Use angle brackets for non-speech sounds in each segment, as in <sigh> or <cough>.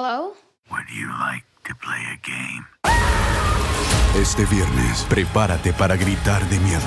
Hello? Would you like to play a game? Este viernes, prepárate para gritar de miedo.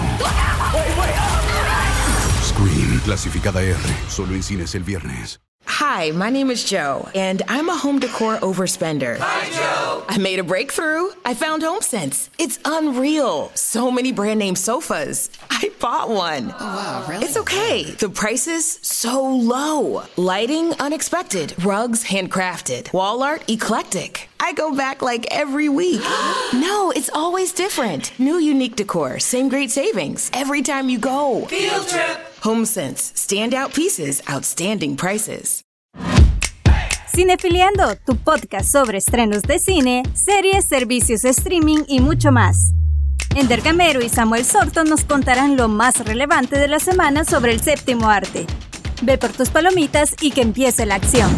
Scream, clasificada R, solo en cines el viernes. Hi, my name is Joe, and I'm a home decor overspender. Hi, Joe. I made a breakthrough. I found HomeSense. It's unreal. So many brand name sofas. I bought one. Oh, wow, really? It's okay. The prices so low. Lighting unexpected. Rugs handcrafted. Wall art eclectic. I go back like every week. <gasps> no, it's always different. New unique decor, same great savings every time you go. Field trip. HomeSense, standout pieces, outstanding prices. Cinefiliando, tu podcast sobre estrenos de cine, series, servicios streaming y mucho más. Ender Gamero y Samuel Sorto nos contarán lo más relevante de la semana sobre el séptimo arte. Ve por tus palomitas y que empiece la acción.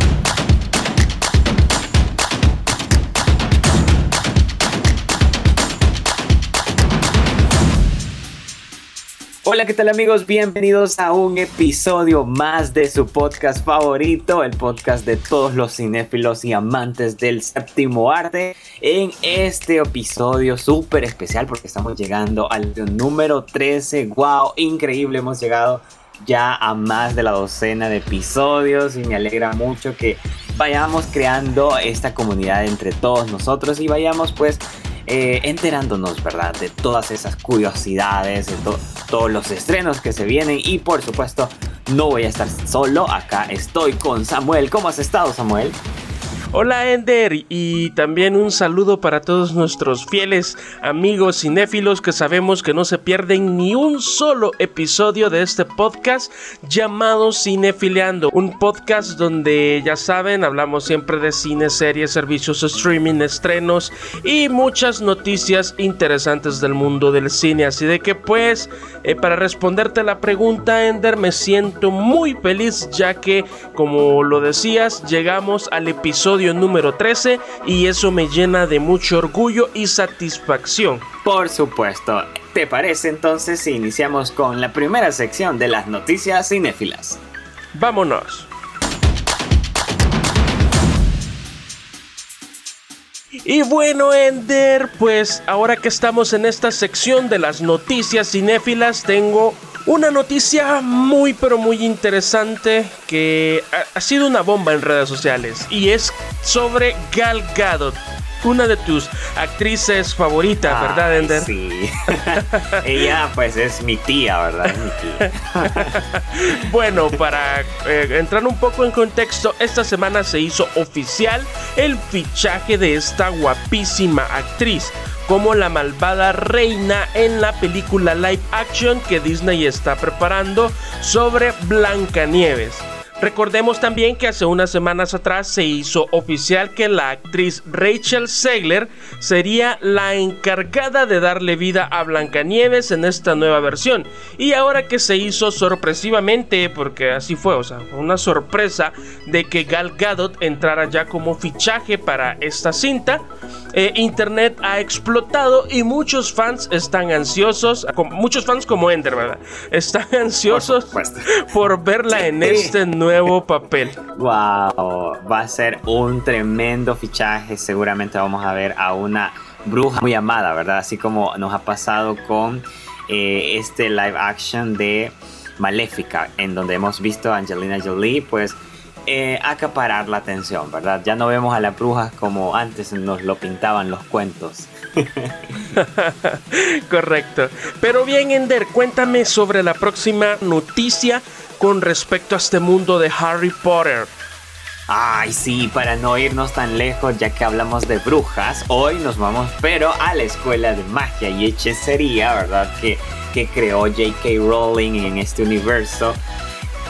Hola, ¿qué tal amigos? Bienvenidos a un episodio más de su podcast favorito, el podcast de todos los cinéfilos y amantes del séptimo arte. En este episodio súper especial porque estamos llegando al número 13. ¡Wow! Increíble, hemos llegado ya a más de la docena de episodios y me alegra mucho que vayamos creando esta comunidad entre todos nosotros y vayamos pues eh, enterándonos, ¿verdad? De todas esas curiosidades, de todos los estrenos que se vienen y por supuesto no voy a estar solo, acá estoy con Samuel. ¿Cómo has estado, Samuel? Hola Ender y también un saludo para todos nuestros fieles amigos cinéfilos que sabemos que no se pierden ni un solo episodio de este podcast llamado Cinefiliando, un podcast donde ya saben hablamos siempre de cine, series, servicios streaming, estrenos y muchas noticias interesantes del mundo del cine, así de que pues eh, para responderte la pregunta Ender me siento muy feliz ya que como lo decías llegamos al episodio número 13 y eso me llena de mucho orgullo y satisfacción. Por supuesto. ¿Te parece entonces si iniciamos con la primera sección de las noticias cinéfilas? Vámonos. Y bueno, Ender, pues ahora que estamos en esta sección de las noticias cinéfilas, tengo una noticia muy pero muy interesante que ha, sido una bomba en redes sociales y es sobre Gal Gadot. Una de tus actrices favoritas, ¿verdad, Ender? Sí. <laughs> <laughs> Ella, pues, es mi tía, ¿verdad? mi tía. <laughs> bueno, para eh, entrar un poco en contexto, esta semana se hizo oficial el fichaje de esta guapísima actriz como la malvada reina en la película live action que Disney está preparando sobre Blancanieves. Recordemos también que hace unas semanas atrás se hizo oficial que la actriz Rachel Segler sería la encargada de darle vida a Blancanieves en esta nueva versión. Y ahora que se hizo sorpresivamente, porque así fue, o sea, una sorpresa de que Gal Gadot entrara ya como fichaje para esta cinta, eh, Internet ha explotado y muchos fans están ansiosos, muchos fans como Ender, ¿verdad? Están ansiosos por, verla en este nuevo papel. Wow, va a ser un tremendo fichaje. Seguramente vamos a ver a una bruja muy amada, ¿verdad? Así como nos ha pasado con eh, este live action de Maléfica, en donde hemos visto a Angelina Jolie, pues eh, acaparar la atención, ¿verdad? Ya no vemos a las brujas como antes nos lo pintaban los cuentos. <laughs> Correcto. Pero bien, Ender, cuéntame sobre la próxima noticia con respecto a este mundo de Harry Potter. Ay, sí, para no irnos tan lejos, ya que hablamos de brujas, hoy nos vamos, pero a la escuela de magia y hechicería, ¿verdad? Que, que creó J.K. Rowling en este universo.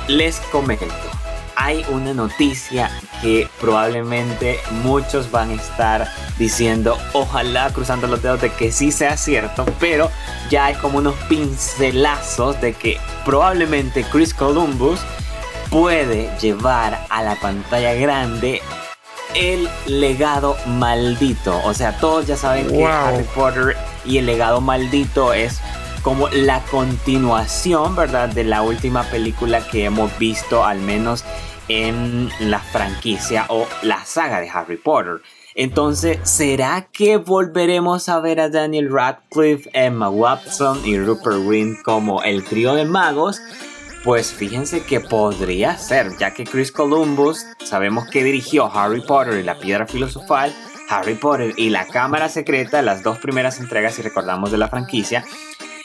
Les comento hay una noticia que probablemente muchos van a estar diciendo, ojalá cruzando los dedos de que sí sea cierto, pero ya hay como unos pincelazos de que probablemente Chris Columbus puede llevar a la pantalla grande el legado maldito. O sea, todos ya saben que Harry Potter y el legado maldito es como la continuación, ¿verdad? De la última película que hemos visto, al menos en la franquicia o la saga de Harry Potter. Entonces, ¿será que volveremos a ver a Daniel Radcliffe, Emma Watson y Rupert Grint como el trío de magos? Pues fíjense que podría ser, ya que Chris Columbus sabemos que dirigió Harry Potter y la Piedra Filosofal, Harry Potter y la Cámara Secreta, las dos primeras entregas si recordamos de la franquicia.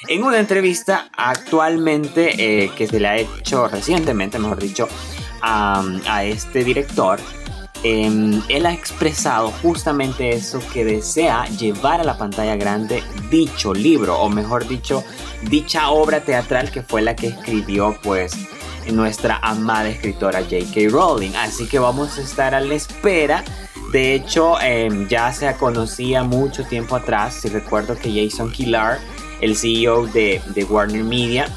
En una entrevista actualmente eh, que se le ha hecho recientemente, mejor dicho, a este director, Em, él ha expresado justamente eso que desea llevar a la pantalla grande dicho libro, o mejor dicho, dicha obra teatral que fue la que escribió pues nuestra amada escritora J.K. Rowling. Así que vamos a estar a la espera. De hecho, em, ya se conocía mucho tiempo atrás, si recuerdo que Jason Killar, el CEO de, Warner Media,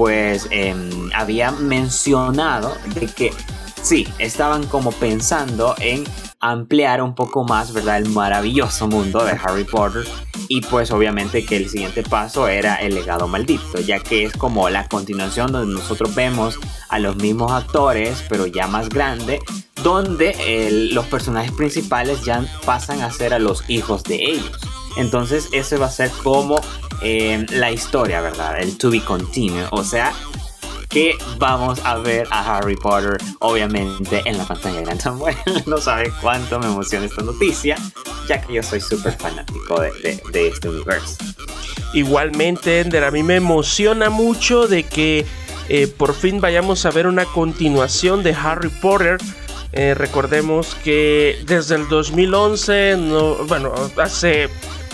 pues em, había mencionado de que sí, estaban como pensando en ampliar un poco más, ¿verdad? El maravilloso mundo de Harry Potter. Y pues obviamente que el siguiente paso era el legado maldito, ya que es como la continuación donde nosotros vemos a los mismos actores, pero ya más grande, donde los personajes principales ya pasan a ser a los hijos de ellos. Entonces ese va a ser como eh, la historia, ¿verdad? El to be continued. O sea, que vamos a ver a Harry Potter, obviamente, en la pantalla grande. Samuel <laughs> no sabe cuánto me emociona esta noticia, ya que yo soy súper fanático de, este universo. Igualmente, Ender, a mí me emociona mucho de que eh, por fin vayamos a ver una continuación de Harry Potter. Eh, recordemos que desde el 2011, no, bueno, hace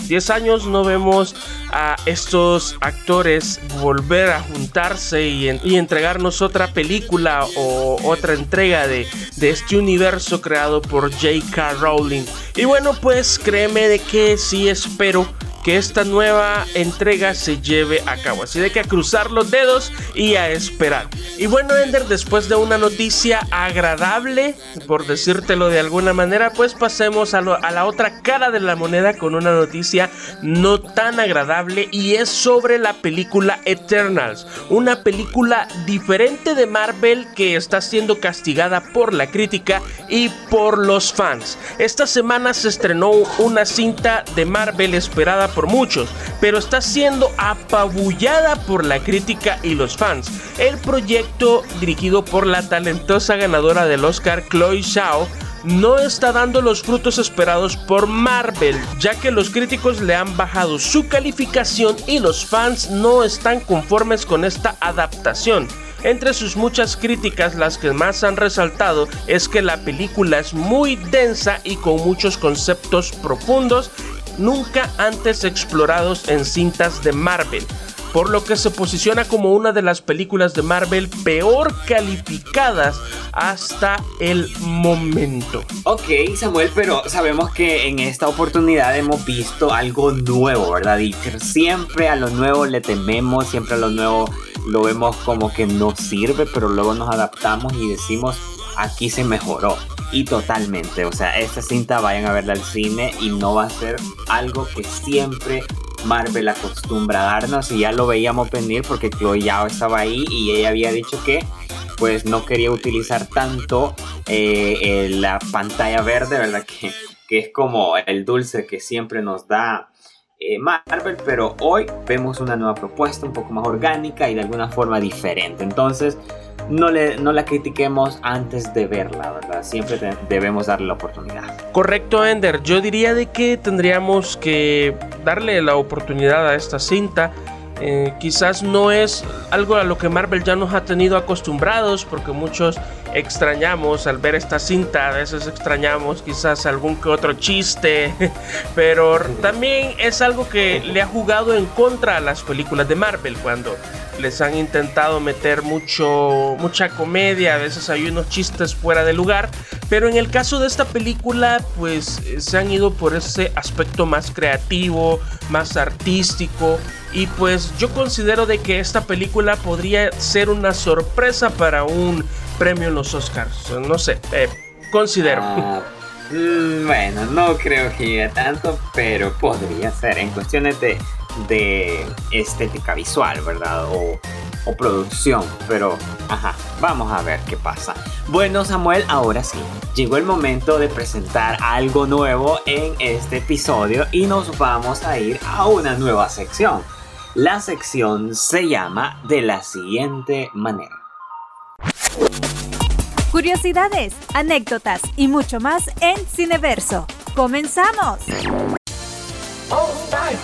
10 años no vemos a estos actores volver a juntarse y, entregarnos otra película o otra entrega de, de este universo creado por J.K. Rowling. Y bueno, pues créeme de que sí espero que esta nueva entrega se lleve a cabo. Así de que a cruzar los dedos y a esperar. Y bueno, Ender, después de una noticia agradable, por decírtelo de alguna manera, pues pasemos a, a la otra cara de la moneda con una noticia no tan agradable y es sobre la película Eternals. Una película diferente de Marvel que está siendo castigada por la crítica y por los fans. Esta semana se estrenó una cinta de Marvel esperada por muchos, pero está siendo apabullada por la crítica y los fans. El proyecto, dirigido por la talentosa ganadora del Oscar Chloe Zhao, no está dando los frutos esperados por Marvel, ya que los críticos le han bajado su calificación y los fans no están conformes con esta adaptación. Entre sus muchas críticas, las que más han resaltado es que la película es muy densa y con muchos conceptos profundos nunca antes explorados en cintas de Marvel, por lo que se posiciona como una de las películas de Marvel peor calificadas hasta el momento. Ok, Samuel, pero sabemos que en esta oportunidad hemos visto algo nuevo, ¿verdad? Y siempre a lo nuevo le tememos, siempre a lo nuevo lo vemos como que no sirve, pero luego nos adaptamos y decimos, aquí se mejoró. Y totalmente, o sea, esta cinta vayan a verla al cine y no va a ser algo que siempre Marvel acostumbra darnos y ya lo veíamos venir porque Chloe Yao estaba ahí y ella había dicho que pues no quería utilizar tanto eh, la pantalla verde, ¿verdad? <laughs> Que, que es como el dulce que siempre nos da eh, Marvel, pero hoy vemos una nueva propuesta un poco más orgánica y de alguna forma diferente. Entonces, no, le, no la critiquemos antes de verla, ¿verdad? Siempre debemos darle la oportunidad. Correcto, Ender. Yo diría de que tendríamos que darle la oportunidad a esta cinta. Eh, quizás no es algo a lo que Marvel ya nos ha tenido acostumbrados, porque muchos extrañamos al ver esta cinta, a veces extrañamos quizás algún que otro chiste, <laughs> pero también es algo que le ha jugado en contra a las películas de Marvel cuando les han intentado meter mucho mucha comedia, a veces hay unos chistes fuera de lugar, pero en el caso de esta película pues se han ido por ese aspecto más creativo, más artístico y pues yo considero de que esta película podría ser una sorpresa para un premio en los Oscars. No sé, eh, considero. Ah, mm, bueno, no creo que llegue tanto, pero podría ser en cuestiones de, de estética visual, ¿verdad? O o producción, pero ajá, vamos a ver qué pasa. Bueno Samuel, ahora sí, llegó el momento de presentar algo nuevo en este episodio y nos vamos a ir a una nueva sección. La sección se llama de la siguiente manera. Curiosidades, anécdotas y mucho más en Cineverso. ¡Comenzamos!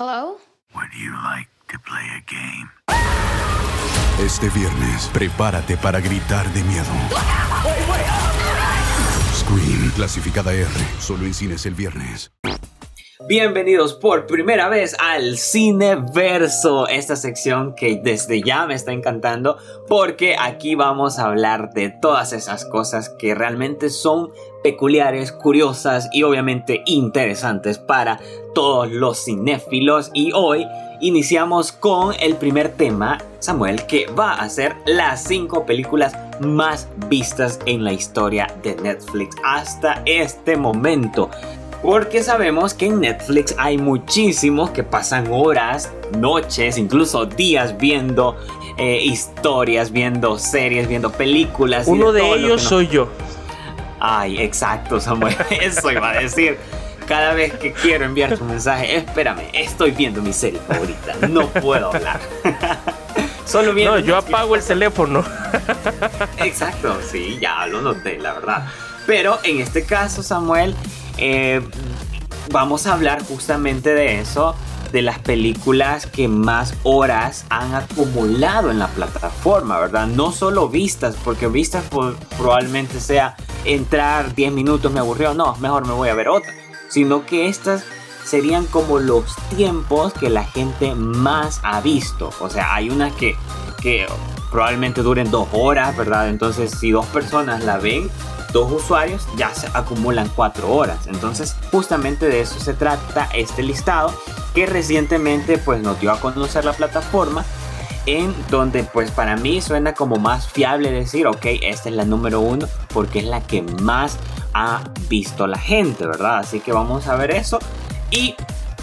Hello? Would you like to play a game? Este viernes, prepárate para gritar de miedo. Scream, clasificada R, solo en cines el viernes. Bienvenidos por primera vez al Cineverso, esta sección que desde ya me está encantando porque aquí vamos a hablar de todas esas cosas que realmente son peculiares, curiosas y obviamente interesantes para todos los cinéfilos y hoy iniciamos con el primer tema, Samuel, que va a ser las 5 películas más vistas en la historia de Netflix hasta este momento. Porque sabemos que en Netflix hay muchísimos que pasan horas, noches, incluso días viendo eh, historias, viendo series, viendo películas. Uno de, ellos soy yo. Ay, exacto, Samuel. <laughs> Eso iba a decir. Cada vez que quiero enviar un mensaje, espérame, estoy viendo mi serie favorita. No puedo hablar. <laughs> Solo viendo. No, yo apago el teléfono. Exacto, sí, ya lo noté, la verdad. Pero en este caso, Samuel, eh, vamos a hablar justamente de eso, de las películas que más horas han acumulado en la plataforma, ¿verdad? No solo vistas, porque vistas probablemente sea entrar 10 minutos, me aburrió, no, mejor me voy a ver otra, sino que estas serían como los tiempos que la gente más ha visto. O sea, hay unas que, que probablemente duren dos horas, ¿verdad? Entonces, si dos personas la ven, dos usuarios ya se acumulan cuatro horas. Entonces, justamente de eso se trata este listado que recientemente pues nos dio a conocer la plataforma en donde pues para mí suena como más fiable decir, ok, esta es la número uno porque es la que más ha visto la gente, ¿verdad? Así que vamos a ver eso y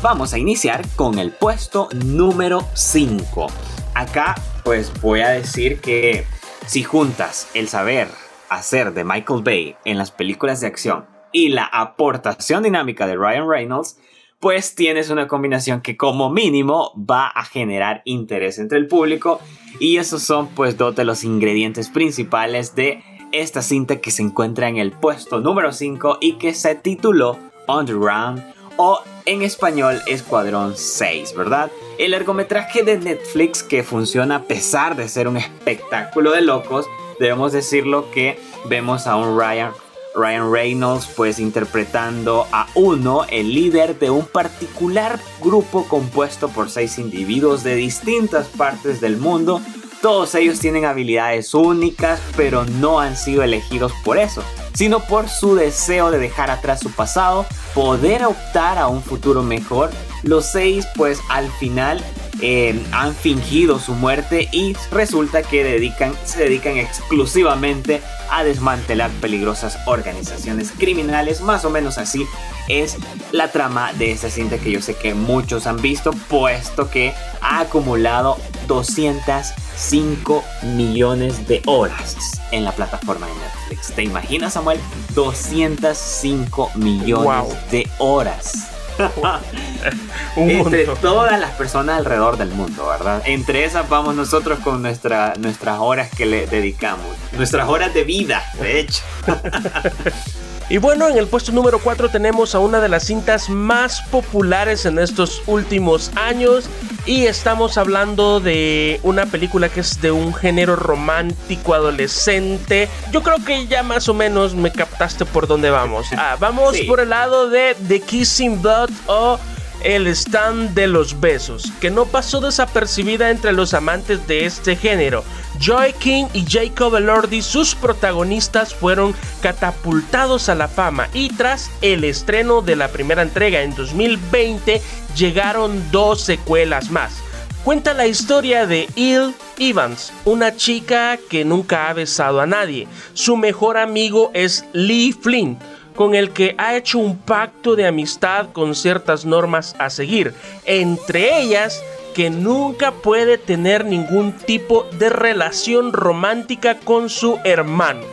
vamos a iniciar con el puesto número 5. Acá pues voy a decir que si juntas el saber hacer de Michael Bay en las películas de acción y la aportación dinámica de Ryan Reynolds, pues tienes una combinación que como mínimo va a generar interés entre el público y esos son pues dos de los ingredientes principales de esta cinta que se encuentra en el puesto número 5 y que se tituló Underground o en español Escuadrón 6, ¿verdad? El largometraje de Netflix que funciona a pesar de ser un espectáculo de locos, debemos decirlo que vemos a un Ryan Ryan Reynolds pues interpretando a uno, el líder de un particular grupo compuesto por seis individuos de distintas partes del mundo. Todos ellos tienen habilidades únicas, pero no han sido elegidos por eso, sino por su deseo de dejar atrás su pasado, poder optar a un futuro mejor. Los seis pues al final eh, han fingido su muerte y resulta que dedican, se dedican exclusivamente a desmantelar peligrosas organizaciones criminales. Más o menos así es la trama de esta cinta que yo sé que muchos han visto, puesto que ha acumulado 205 millones de horas en la plataforma de Netflix. ¿Te imaginas, Samuel? 205 millones de horas. <laughs> Entre todas las personas alrededor del mundo, ¿verdad? Entre esas vamos nosotros con nuestra, nuestras horas que le dedicamos. Nuestras horas de vida, de hecho. <laughs> Y bueno, en el puesto número 4 tenemos a una de las cintas más populares en estos últimos años. Y estamos hablando de una película que es de un género romántico adolescente. Yo creo que ya más o menos me captaste por dónde vamos. Ah, vamos por el lado de The Kissing Blood o el stand de los besos, que no pasó desapercibida entre los amantes de este género. Joy King y Jacob Elordi, sus protagonistas, fueron catapultados a la fama y tras el estreno de la primera entrega en 2020 llegaron dos secuelas más. Cuenta la historia de Il Evans, una chica que nunca ha besado a nadie. Su mejor amigo es Lee Flynn, con el que ha hecho un pacto de amistad con ciertas normas a seguir, entre ellas que nunca puede tener ningún tipo de relación romántica con su hermano.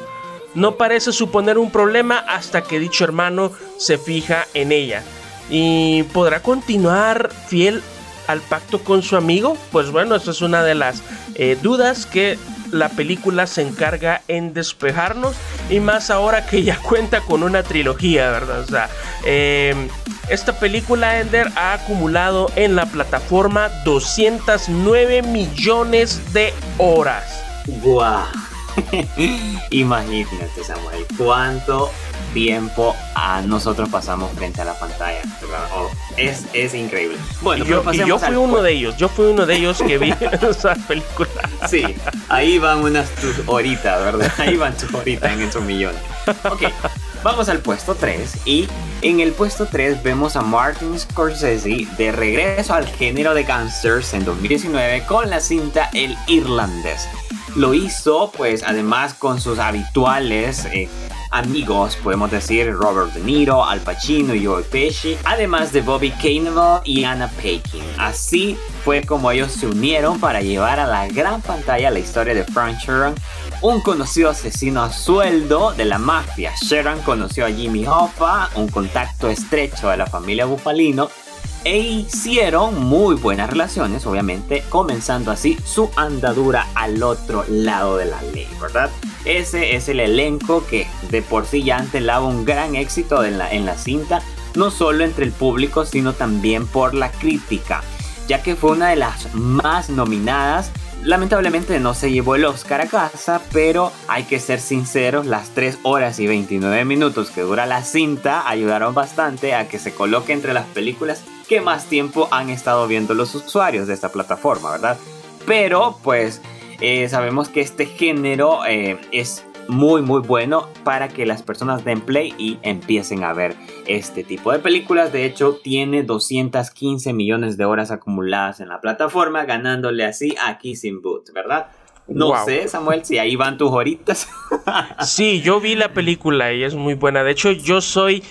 No parece suponer un problema hasta que dicho hermano se fija en ella. ¿Y podrá continuar fiel al pacto con su amigo? Pues bueno, esa es una de las eh, dudas que la película se encarga en despejarnos y más ahora que ya <laughs> cuenta con una trilogía, ¿verdad? O sea, em, esta película Ender ha acumulado en la plataforma 209 millones de horas. ¡Guau! <laughs> Imagínate, Samuel, cuánto tiempo a nosotros pasamos frente a la pantalla. Oh, es, es, increíble. Bueno, y yo, yo fui uno de ellos, yo fui uno de ellos que vi <laughs> esa película. Sí, ahí van unas tus horitas, ¿verdad? <laughs> Ahí van tus horitas en esos millones. Ok, vamos al puesto 3 y en el puesto 3 vemos a Martin Scorsese de regreso al género de gangsters en 2019 con la cinta El Irlandés. Lo hizo pues además con sus habituales eh, amigos, podemos decir Robert De Niro, Al Pacino y Joe Pesci, además de Bobby Cannavale y Anna Paquin. Así fue como ellos se unieron para llevar a la gran pantalla la historia de Frank Sheeran, un conocido asesino a sueldo de la mafia. Sheeran conoció a Jimmy Hoffa, un contacto estrecho de la familia Bufalino, e hicieron muy buenas relaciones, obviamente, comenzando así su andadura al otro lado de la ley, ¿verdad? Ese es el elenco que de por sí ya antelaba un gran éxito en la, en la cinta, no solo entre el público, sino también por la crítica, ya que fue una de las más nominadas Lamentablemente no se llevó el Oscar a casa, pero hay que ser sinceros, las 3 horas y 29 minutos que dura la cinta ayudaron bastante a que se coloque entre las películas que más tiempo han estado viendo los usuarios de esta plataforma, ¿verdad? Pero pues eh, sabemos que este género eh, es muy muy bueno para que las personas den play y empiecen a ver este tipo de películas. De hecho, tiene 215 millones de horas acumuladas en la plataforma, ganándole así a Kissing Boots, ¿verdad? No sé, Samuel, si ahí van tus horitas. <laughs> sí, yo vi la película y es muy buena. De hecho, yo soy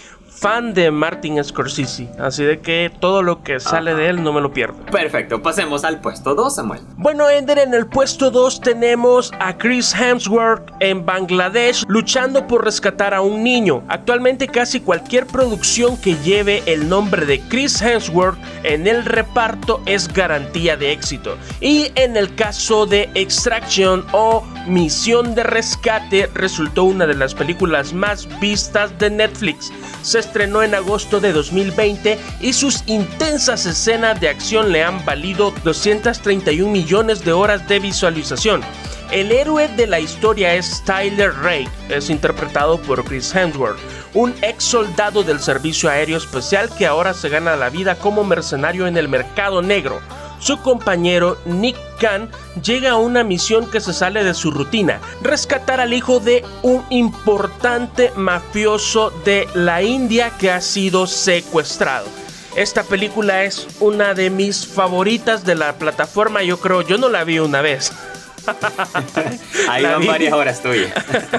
fan de Martin Scorsese, así de que todo lo que sale de él no me lo pierdo. Perfecto, pasemos al puesto 2, Samuel. Bueno, Ender, en el puesto 2 tenemos a Chris Hemsworth en Bangladesh luchando por rescatar a un niño. Actualmente casi cualquier producción que lleve el nombre de Chris Hemsworth en el reparto es garantía de éxito. Y en el caso de Extraction o Misión de Rescate resultó una de las películas más vistas de Netflix. Se estrenó en agosto de 2020 y sus intensas escenas de acción le han valido 231 millones de horas de visualización. El héroe de la historia es Tyler Ray, es interpretado por Chris Hemsworth, un ex soldado del Servicio Aéreo Especial que ahora se gana la vida como mercenario en el mercado negro. Su compañero Nick Khan llega a una misión que se sale de su rutina, rescatar al hijo de un importante mafioso de la India que ha sido secuestrado. Esta película es una de mis favoritas de la plataforma, yo creo, yo no la vi una vez. <laughs> Ahí van varias horas tuyas.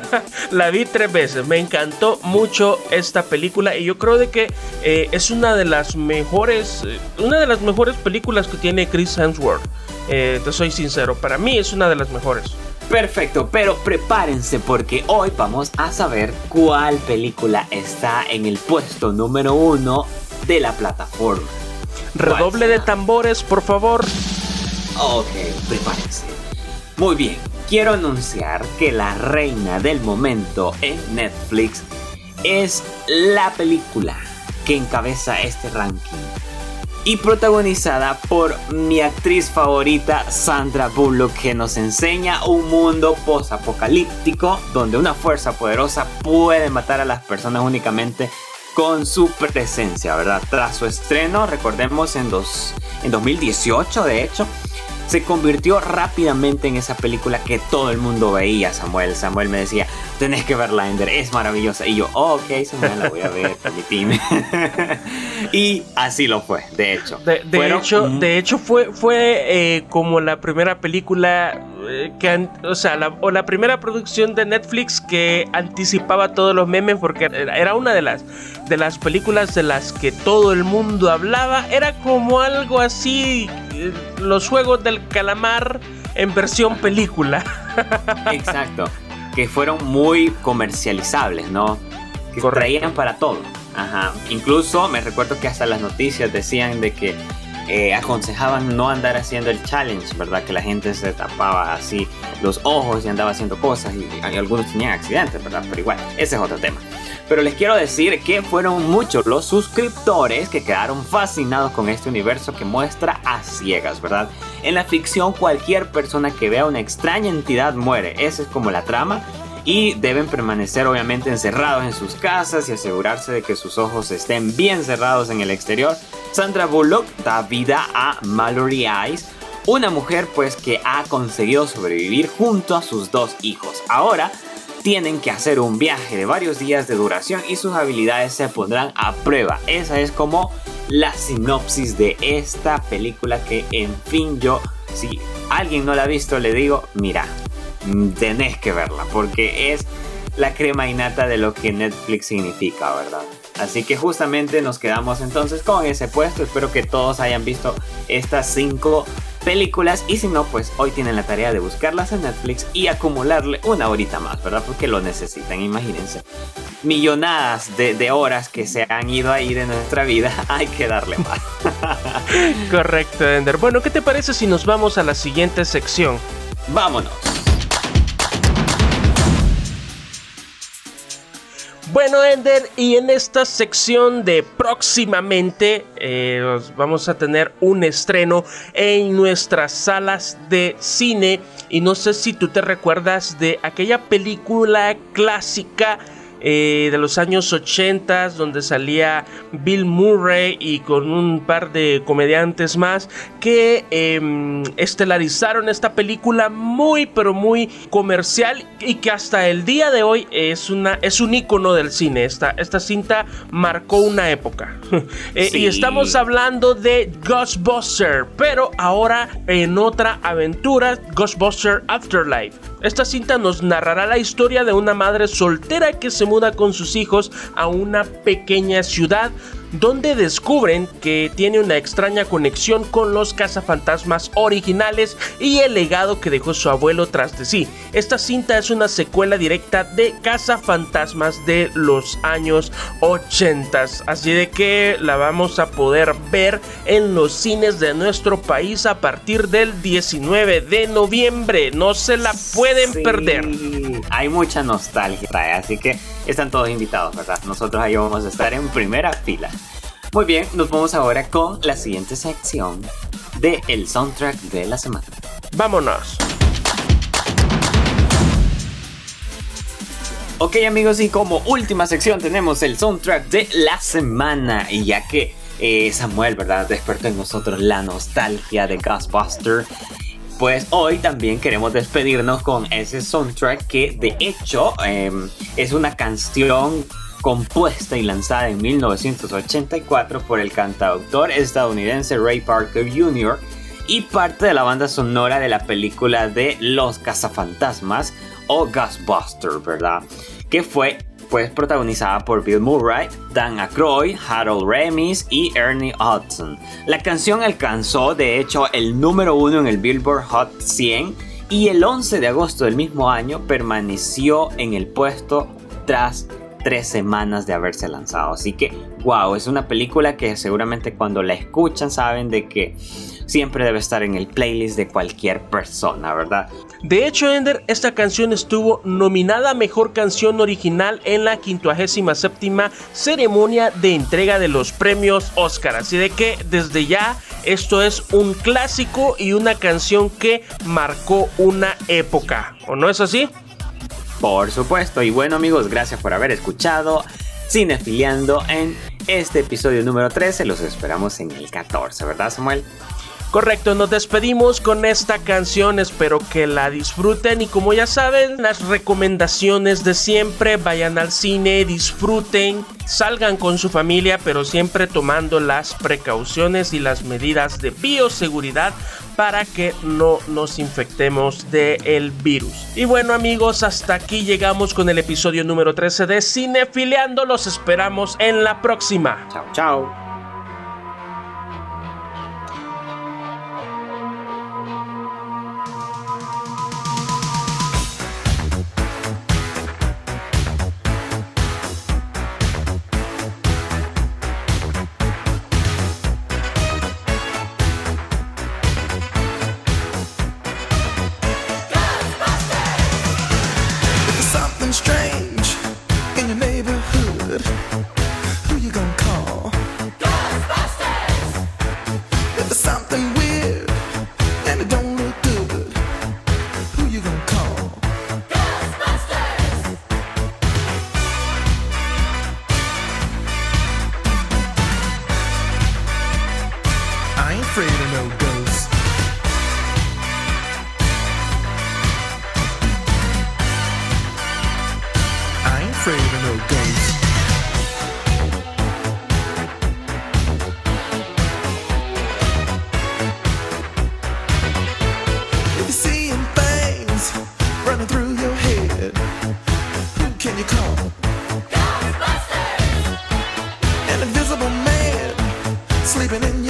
<laughs> la vi tres veces. Me encantó mucho esta película y yo creo de que eh, es una de las mejores, eh, una de las mejores películas que tiene Chris Hemsworth. Eh, te soy sincero, para mí es una de las mejores. Perfecto, pero prepárense porque hoy vamos a saber cuál película está en el puesto número uno de la plataforma. Redoble de tambores, por favor. Ok, prepárense. Muy bien, quiero anunciar que la reina del momento en Netflix es la película que encabeza este ranking y protagonizada por mi actriz favorita Sandra Bullock que nos enseña un mundo post-apocalíptico donde una fuerza poderosa puede matar a las personas únicamente con su presencia, ¿verdad? Tras su estreno, recordemos en, dos, en 2018, de hecho, se convirtió rápidamente en esa película que todo el mundo veía, Samuel. Samuel me decía, tenés que verla, Ender, es maravillosa. Y yo, oh, ok, Samuel, la voy a ver, <laughs> permitime. <laughs> y así lo fue, de hecho. De, hecho, de hecho fue, fue eh, como la primera película eh, que, o sea, la, o la primera producción de Netflix que anticipaba todos los memes porque era una de las, de las películas de las que todo el mundo hablaba. Era como algo así, eh, los juegos del calamar en versión película. <laughs> Exacto, que fueron muy comercializables, ¿no? Que traían para todo. Ajá. Incluso me recuerdo que hasta las noticias decían de que eh, aconsejaban no andar haciendo el challenge, ¿verdad? Que la gente se tapaba así los ojos y andaba haciendo cosas y, algunos tenían accidentes, ¿verdad? Pero igual, ese es otro tema. Pero les quiero decir que fueron muchos los suscriptores que quedaron fascinados con este universo que muestra a ciegas, ¿verdad? En la ficción cualquier persona que vea una extraña entidad muere, esa es como la trama, y deben permanecer obviamente encerrados en sus casas y asegurarse de que sus ojos estén bien cerrados en el exterior Sandra Bullock da vida a Mallory Ice, una mujer pues que ha conseguido sobrevivir junto a sus dos hijos. Ahora tienen que hacer un viaje de varios días de duración y sus habilidades se pondrán a prueba. Esa es como la sinopsis de esta película que en fin yo, si alguien no la ha visto, le digo, mira, tenés que verla porque es la crema innata de lo que Netflix significa, ¿verdad? Así que justamente nos quedamos entonces con ese puesto. Espero que todos hayan visto estas cinco películas y si no, pues hoy tienen la tarea de buscarlas en Netflix y acumularle una horita más, ¿verdad? Porque lo necesitan, imagínense. Millonadas de, horas que se han ido ahí de nuestra vida, <laughs> hay que darle más. Correcto, Ender. Bueno, ¿qué te parece si nos vamos a la siguiente sección? Vámonos. Bueno, Ender, y en esta sección de próximamente eh, vamos a tener un estreno en nuestras salas de cine. Y no sé si tú te recuerdas de aquella película clásica eh, de los años 80 donde salía Bill Murray y con un par de comediantes más que em, estelarizaron esta película muy pero muy comercial y que hasta el día de hoy es, una, es un icono del cine. Esta, esta cinta marcó una época. <laughs> Eh, y estamos hablando de Ghostbuster, pero ahora en otra aventura, Ghostbuster Afterlife. Esta cinta nos narrará la historia de una madre soltera que se muda con sus hijos a una pequeña ciudad donde descubren que tiene una extraña conexión con los cazafantasmas originales y el legado que dejó su abuelo tras de sí. Esta cinta es una secuela directa de Cazafantasmas de los años 80, así de que la vamos a poder ver en los cines de nuestro país a partir del 19 de noviembre. No se la pueden perder. Hay mucha nostalgia, así que están todos invitados, ¿verdad? Nosotros ahí vamos a estar en primera fila. Muy bien, nos vamos ahora con la siguiente sección de el soundtrack de la semana. Vámonos. Ok amigos, y como última sección tenemos el soundtrack de la semana. Y ya que eh, Samuel, ¿verdad? Despertó en nosotros la nostalgia de Ghostbuster. Pues hoy también queremos despedirnos con ese soundtrack que de hecho em, es una canción compuesta y lanzada en 1984 por el cantautor estadounidense Ray Parker Jr. y parte de la banda sonora de la película de Los Cazafantasmas o Ghostbuster, ¿verdad? Que fue pues protagonizada por Bill Murray, Dan Aykroyd, Harold Remis y Ernie Hudson. La canción alcanzó de hecho el número uno en el Billboard Hot 100 y el 11 de agosto del mismo año permaneció en el puesto tras tres semanas de haberse lanzado. Así que, wow, es una película que seguramente cuando la escuchan saben de que siempre debe estar en el playlist de cualquier persona, ¿verdad? De hecho, Ender, esta canción estuvo nominada a Mejor Canción Original en la 57 ceremonia de entrega de los premios Oscar. Así de que desde ya esto es un clásico y una canción que marcó una época. ¿O no es así? Por supuesto. Y bueno amigos, gracias por haber escuchado cinefiliando en este episodio número 13. Los esperamos en el 14, ¿verdad Samuel? Correcto, nos despedimos con esta canción, espero que la disfruten y como ya saben, las recomendaciones de siempre, vayan al cine, disfruten, salgan con su familia, pero siempre tomando las precauciones y las medidas de bioseguridad para que no nos infectemos del virus. Y bueno amigos, hasta aquí llegamos con el episodio número 13 de Cinefiliando, los esperamos en la próxima. Chao, chao. feeling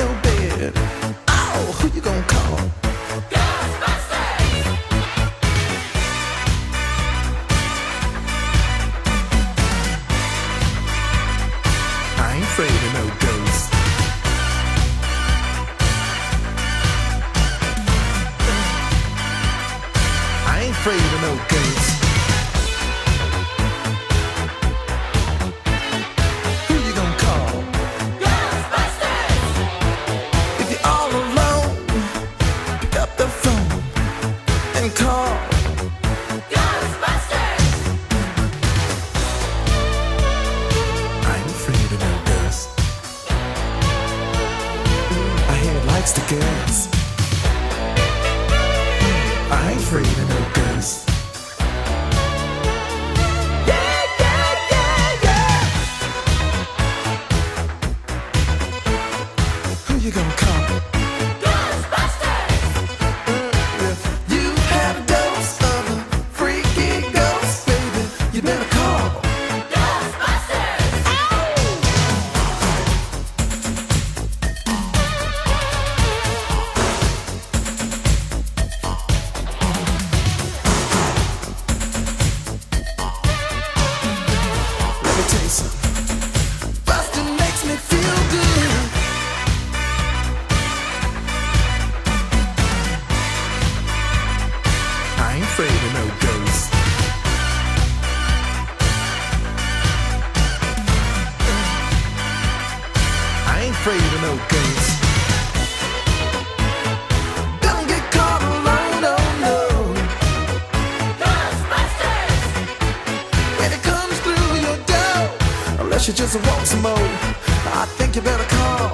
she just walks some. I think you better call.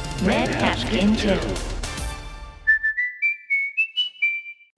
Red Cashkin 2.